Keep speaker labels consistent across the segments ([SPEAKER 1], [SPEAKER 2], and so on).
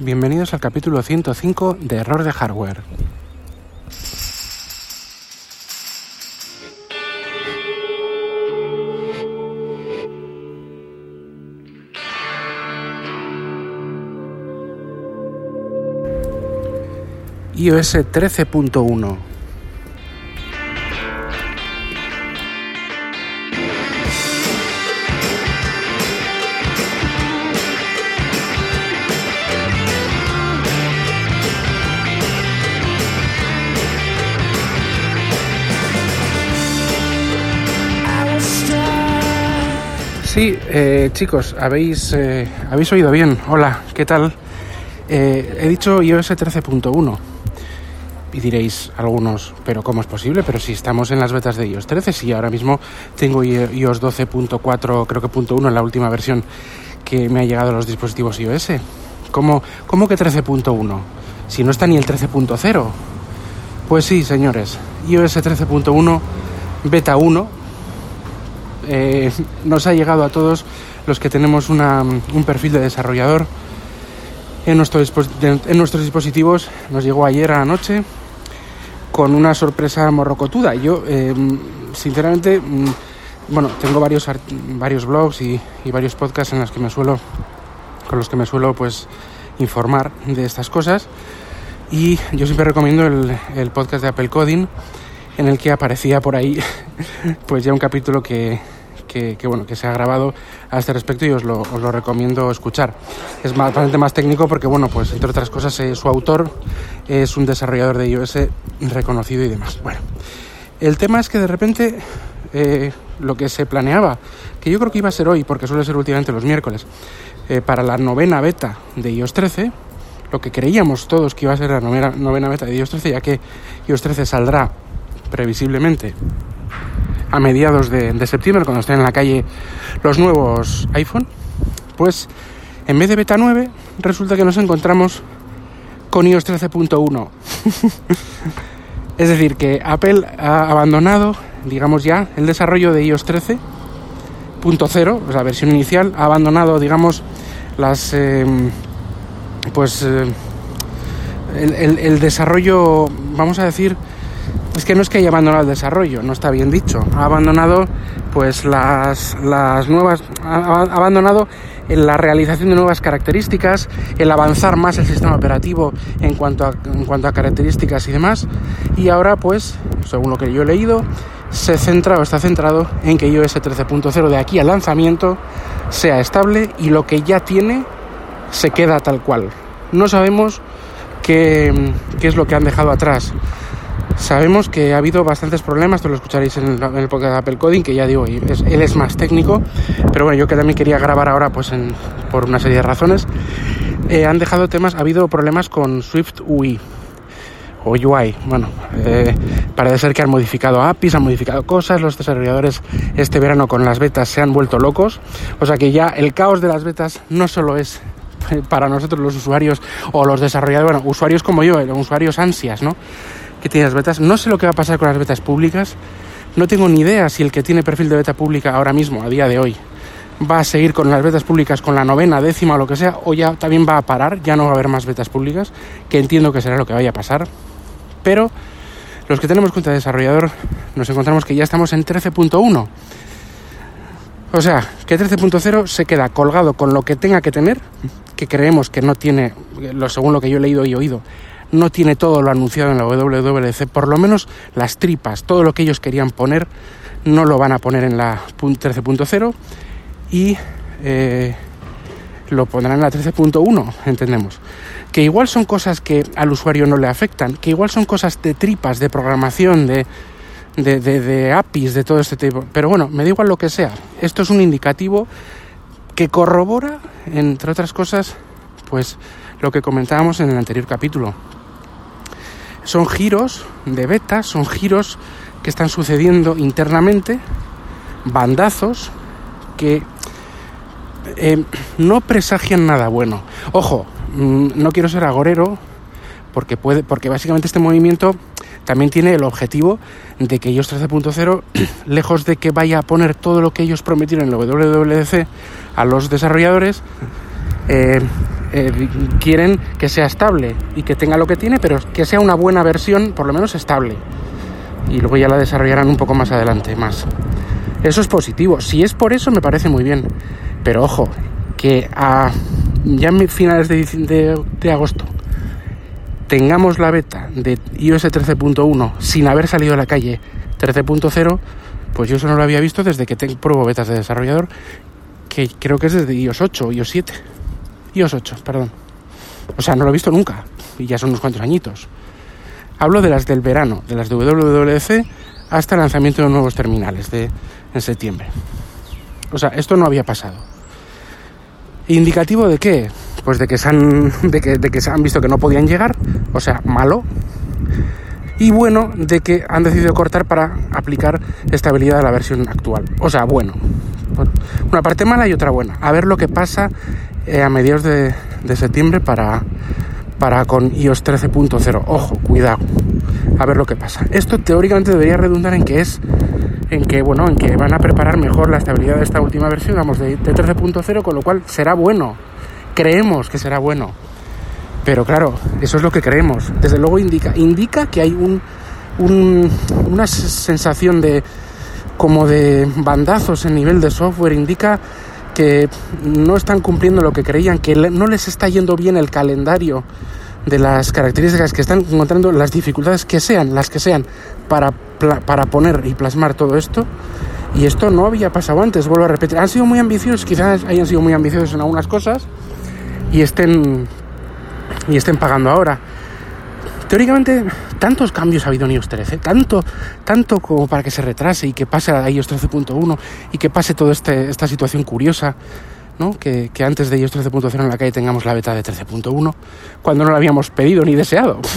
[SPEAKER 1] Bienvenidos al capítulo 105 de Error de Hardware. iOS 13.1 Sí, eh, chicos, habéis, eh, habéis oído bien. Hola, ¿qué tal? Eh, he dicho iOS 13.1. Y diréis algunos, pero ¿cómo es posible? Pero si estamos en las betas de iOS 13, sí, ahora mismo tengo iOS 12.4, creo que punto .1 en la última versión que me ha llegado a los dispositivos iOS. ¿Cómo, cómo que 13.1? Si no está ni el 13.0. Pues sí, señores, iOS 13.1, beta 1, eh, nos ha llegado a todos los que tenemos una, un perfil de desarrollador en, nuestro en, nuestros dispositivos. Nos llegó ayer a la noche con una sorpresa morrocotuda. Yo, eh, sinceramente, mm, bueno, tengo varios, varios blogs y, y, varios podcasts en los que me suelo, con los que me suelo, pues, informar de estas cosas. Y yo siempre recomiendo el, el podcast de Apple Coding, en el que aparecía por ahí, pues ya un capítulo que, que, bueno, que se ha grabado a este respecto y os lo, os lo recomiendo escuchar. Es bastante más técnico porque, bueno, pues entre otras cosas, eh, su autor es un desarrollador de iOS reconocido y demás. Bueno, el tema es que de repente eh, lo que se planeaba, que yo creo que iba a ser hoy, porque suele ser últimamente los miércoles, eh, para la novena beta de iOS 13, lo que creíamos todos que iba a ser la novena, novena beta de iOS 13, ya que iOS 13 saldrá previsiblemente a mediados de, septiembre, cuando estén en la calle los nuevos iPhone, pues en vez de beta 9, resulta que nos encontramos con iOS 13.1. es decir, que Apple ha abandonado, digamos ya, el desarrollo de iOS 13.0, o sea, versión inicial, ha abandonado, digamos, las. Eh, pues. Eh, el, el desarrollo, vamos a decir, es que no es que haya abandonado el desarrollo, no está bien dicho. Ha abandonado pues las, nuevas, ha abandonado la realización de nuevas características, el avanzar más el sistema operativo en cuanto a, características y demás. Y ahora pues, según lo que yo he leído, se centra o está centrado en que iOS 13.0 de aquí al lanzamiento sea estable y lo que ya tiene se queda tal cual. No sabemos qué es lo que han dejado atrás. Sabemos que ha habido bastantes problemas, esto lo escucharéis en en el podcast de Apple Coding, que ya digo, es, él es más técnico, pero bueno, yo que también quería grabar ahora pues en, por una serie de razones. Eh, han dejado temas, ha habido problemas con Swift UI o UI. Bueno, eh, parece ser que han modificado APIs, han modificado cosas, los desarrolladores este verano con las betas se han vuelto locos, o sea que ya el caos de las betas no solo es para nosotros los usuarios o los desarrolladores, bueno, usuarios como yo, usuarios ansias, ¿no? Que tiene las betas. No sé lo que va a pasar con las betas públicas. No tengo ni idea si el que tiene perfil de beta pública ahora mismo, a día de hoy, va a seguir con las betas públicas con la novena, décima o lo que sea, o ya también va a parar, ya no va a haber más betas públicas, que entiendo que será lo que vaya a pasar. Pero los que tenemos cuenta de desarrollador nos encontramos que ya estamos en 13.1. O sea, que 13.0 se queda colgado con lo que tenga que tener, que creemos que no tiene, según lo que yo he leído y oído, no tiene todo lo anunciado en la WWDC, por lo menos las tripas, todo lo que ellos querían poner, no lo van a poner en la 13.0 y eh, lo pondrán en la 13.1, entendemos. Que igual son cosas que al usuario no le afectan, que igual son cosas de tripas, de programación, de, de, de, de APIs, de todo este tipo. Pero bueno, me da igual lo que sea. Esto es un indicativo que corrobora, entre otras cosas, pues lo que comentábamos en el anterior capítulo. Son giros de beta, son giros que están sucediendo internamente, bandazos que eh, no presagian nada bueno. Ojo, mmm, no quiero ser agorero porque puede, porque básicamente este movimiento también tiene el objetivo de que ellos 13.0, lejos de que vaya a poner todo lo que ellos prometieron en la WWDC a los desarrolladores, eh, eh, quieren que sea estable y que tenga lo que tiene, pero que sea una buena versión, por lo menos estable. Y luego ya la desarrollarán un poco más adelante, más. Eso es positivo. Si es por eso, me parece muy bien. Pero ojo, que a ya en finales de, agosto tengamos la beta de iOS 13.1 sin haber salido a la calle 13.0, pues yo eso no lo había visto desde que pruebo betas de desarrollador, que creo que es desde iOS 8 iOS 7. iOS 8, perdón. O sea, no lo he visto nunca, y ya son unos cuantos añitos. Hablo de las del verano, de las de WWDC hasta el lanzamiento de nuevos terminales de, en septiembre. O sea, esto no había pasado. ¿Indicativo de qué? Pues de que, se han, de, que, de que se han visto que no podían llegar, o sea, malo. Y bueno, de que han decidido cortar para aplicar estabilidad a la versión actual. O sea, bueno. Una parte mala y otra buena. A ver lo que pasa eh, a mediados de, de septiembre para, para con iOS 13.0. Ojo, cuidado. A ver lo que pasa. Esto teóricamente debería redundar en que es en que bueno, en que van a preparar mejor la estabilidad de esta última versión, vamos, de, 13.0, con lo cual será bueno. Creemos que será bueno. Pero claro, eso es lo que creemos. Desde luego indica, indica que hay un, una sensación de como de bandazos en nivel de software, indica que no están cumpliendo lo que creían, que no les está yendo bien el calendario de las características que están encontrando, las dificultades que sean, las que sean, para, para poner y plasmar todo esto. Y esto no había pasado antes, vuelvo a repetir. Han sido muy ambiciosos, quizás hayan sido muy ambiciosos en algunas cosas y estén, y estén pagando ahora. Teóricamente, tantos cambios ha habido en iOS 13, tanto, tanto como para que se retrase y que pase a iOS 13.1 y que pase toda este, esta situación curiosa que, antes de iOS 13.0 en la calle tengamos la beta de 13.1, cuando no la habíamos pedido ni deseado.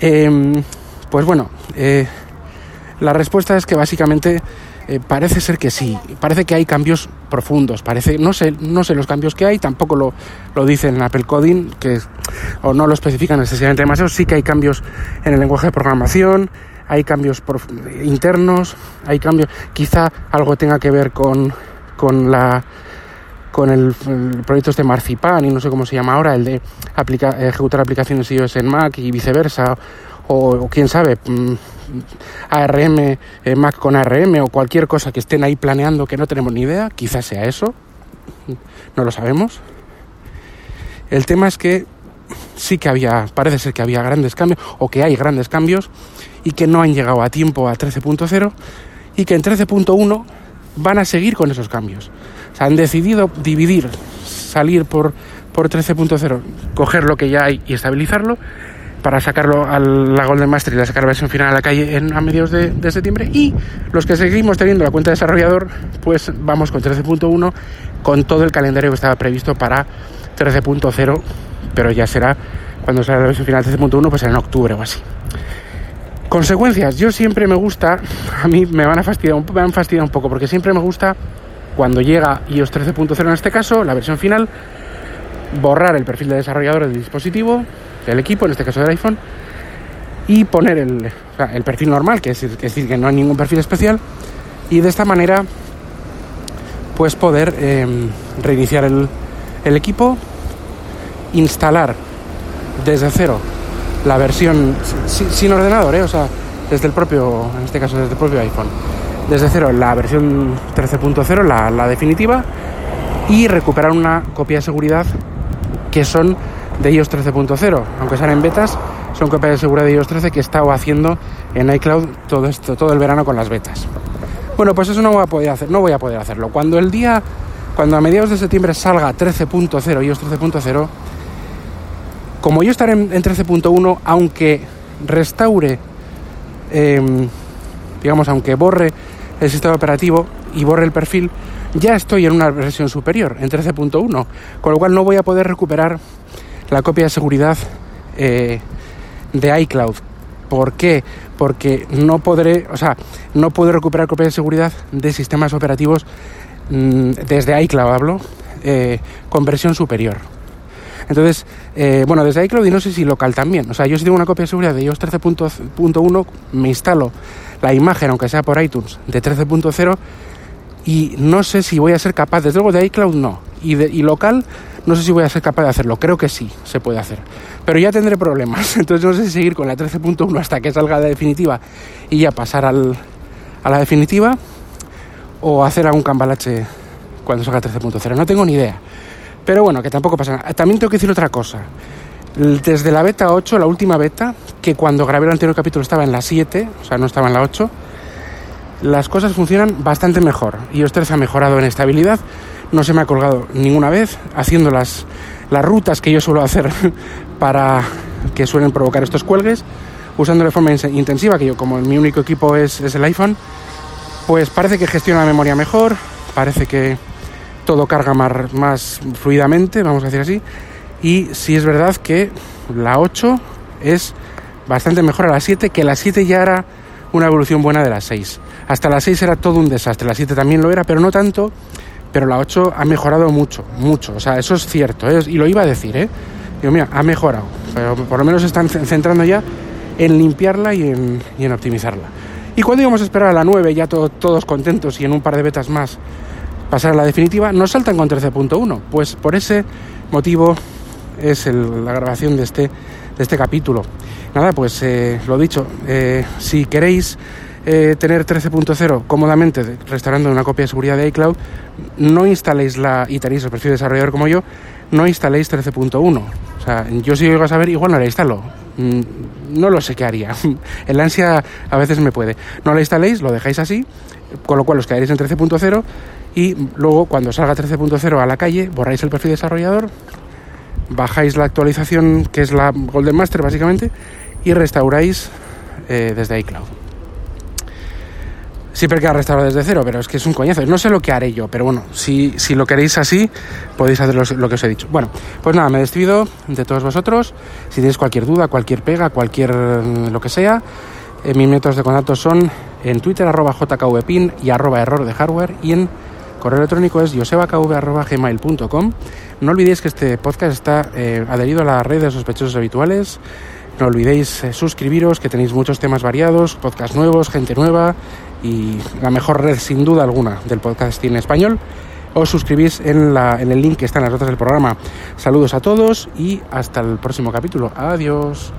[SPEAKER 1] Em, pues bueno, eh, la respuesta es que básicamente eh, parece ser que sí, parece que hay cambios profundos, parece, no sé, no sé los cambios que hay, tampoco lo, lo dice en Apple Coding, que, o no lo especifican necesariamente demasiado, sí que hay cambios en el lenguaje de programación, hay cambios internos, hay cambios, quizá algo tenga que ver con, con la con el, proyecto este Marzipan y no sé cómo se llama ahora, el de ejecutar aplicaciones iOS en Mac y viceversa, o, quién sabe, mm, ARM, eh, Mac con ARM o cualquier cosa que estén ahí planeando que no tenemos ni idea, quizás sea eso, no lo sabemos. El tema es que sí que había, parece ser que había grandes cambios, o que hay grandes cambios, y que no han llegado a tiempo a 13.0, y que en 13.1 van a seguir con esos cambios han decidido dividir, salir por, por 13.0, coger lo que ya hay y estabilizarlo para sacarlo a la Golden Master y sacar la versión final a la calle en, a mediados de, septiembre. Y los que seguimos teniendo la cuenta de desarrollador, pues vamos con 13.1 con todo el calendario que estaba previsto para 13.0, pero ya será cuando salga la versión final 13.1, pues en octubre o así. Consecuencias, yo siempre me gusta, a mí me van a fastidiar, me van a fastidiar un poco, porque siempre me gusta cuando llega iOS 13.0 en este caso, la versión final, borrar el perfil de desarrollador del dispositivo, del equipo, en este caso del iPhone, y poner el, el perfil normal, que es, decir, que no hay ningún perfil especial, y de esta manera, pues poder em, reiniciar el, el equipo, instalar desde cero la versión sin, ordenador, ¿eh? o sea, desde el propio, en este caso desde el propio iPhone desde cero la versión 13.0, la, la definitiva, y recuperar una copia de seguridad que son de iOS 13.0, aunque sean en betas, son copias de seguridad de iOS 13 que he estado haciendo en iCloud todo esto, todo el verano con las betas. Bueno, pues eso no voy a poder hacer, no voy a poder hacerlo. Cuando el día, cuando a mediados de septiembre salga 13.0, iOS 13.0, como yo estaré en, 13.1, aunque restaure, em, digamos, aunque borre el sistema operativo y borre el perfil, ya estoy en una versión superior, en 13.1, con lo cual no voy a poder recuperar la copia de seguridad eh, de iCloud. ¿Por qué? Porque no podré, o sea, no puedo recuperar copia de seguridad de sistemas operativos mm, desde iCloud, hablo, eh, con versión superior. Entonces, eh, bueno, desde iCloud y no sé si local también. O sea, yo si tengo una copia de seguridad de iOS 13.1, me instalo la imagen, aunque sea por iTunes, de 13.0 y no sé si voy a ser capaz, desde luego de iCloud no, y, de, y local No sé si voy a ser capaz de hacerlo, creo que sí, se puede hacer. Pero ya tendré problemas, entonces no sé si seguir con la 13.1 hasta que salga la definitiva y ya pasar al, a la definitiva o hacer algún cambalache cuando salga 13.0. No tengo ni idea. Pero bueno, que tampoco pasa nada. También tengo que decir otra cosa. Desde la beta 8, la última beta, que cuando grabé el anterior capítulo estaba en la 7, o sea, no estaba en la 8, las cosas funcionan bastante mejor. Y os 13 ha mejorado en estabilidad, no se me ha colgado ninguna vez, haciendo las, las rutas que yo suelo hacer para que suelen provocar estos cuelgues, usando de forma intensiva, que yo como mi único equipo es, es el iPhone, pues parece que gestiona la memoria mejor, parece que todo carga más, más fluidamente, vamos a decir así, y sí es verdad que la 8 es bastante mejor a la 7, que la 7 ya era una evolución buena de la 6. Hasta la 6 era todo un desastre, la 7 también lo era, pero no tanto, pero la 8 ha mejorado mucho, mucho, o sea, eso es cierto, ¿eh? y lo iba a decir, ¿eh? Digo, mira, ha mejorado, pero por lo menos están centrando ya en limpiarla y en, y en optimizarla. Y cuando íbamos a esperar a la 9, ya todos contentos y en un par de betas más pasar a la definitiva, nos saltan con 13.1. Pues por ese motivo es la grabación de este, de este capítulo. Nada, pues eh, lo dicho, eh, si queréis eh, tener 13.0 cómodamente restaurando una copia de seguridad de iCloud, no instaléis la y tenéis el perfil de desarrollador como yo, no instaléis 13.1. O sea, yo si llego a saber, igual no la instalo. Mm, no lo sé qué haría. El ansia a veces me puede. No la instaléis, lo dejáis así, con lo cual os quedaréis en 13.0 y luego cuando salga 13.0 a la calle, borráis el perfil de desarrollador, bajáis la actualización que es la Golden Master básicamente y restauráis eh, desde iCloud. Siempre queda restaurar desde cero, pero es que es un coñazo. No sé lo que haré yo, pero bueno, si, si lo queréis así, podéis hacer lo, que os he dicho. Bueno, pues nada, me despido de todos vosotros. Si tenéis cualquier duda, cualquier pega, cualquier mm, lo que sea, eh, mis métodos de contacto son en Twitter, arroba jkvpin y arroba error de hardware y en correo electrónico es josebakv.gmail.com. No olvidéis que este podcast está eh, adherido a la red de sospechosos habituales. No olvidéis eh, suscribiros, que tenéis muchos temas variados, podcasts nuevos, gente nueva y la mejor red sin duda alguna del podcast en español. Os suscribís en, la, en el link que está en las notas del programa. Saludos a todos y hasta el próximo capítulo. Adiós.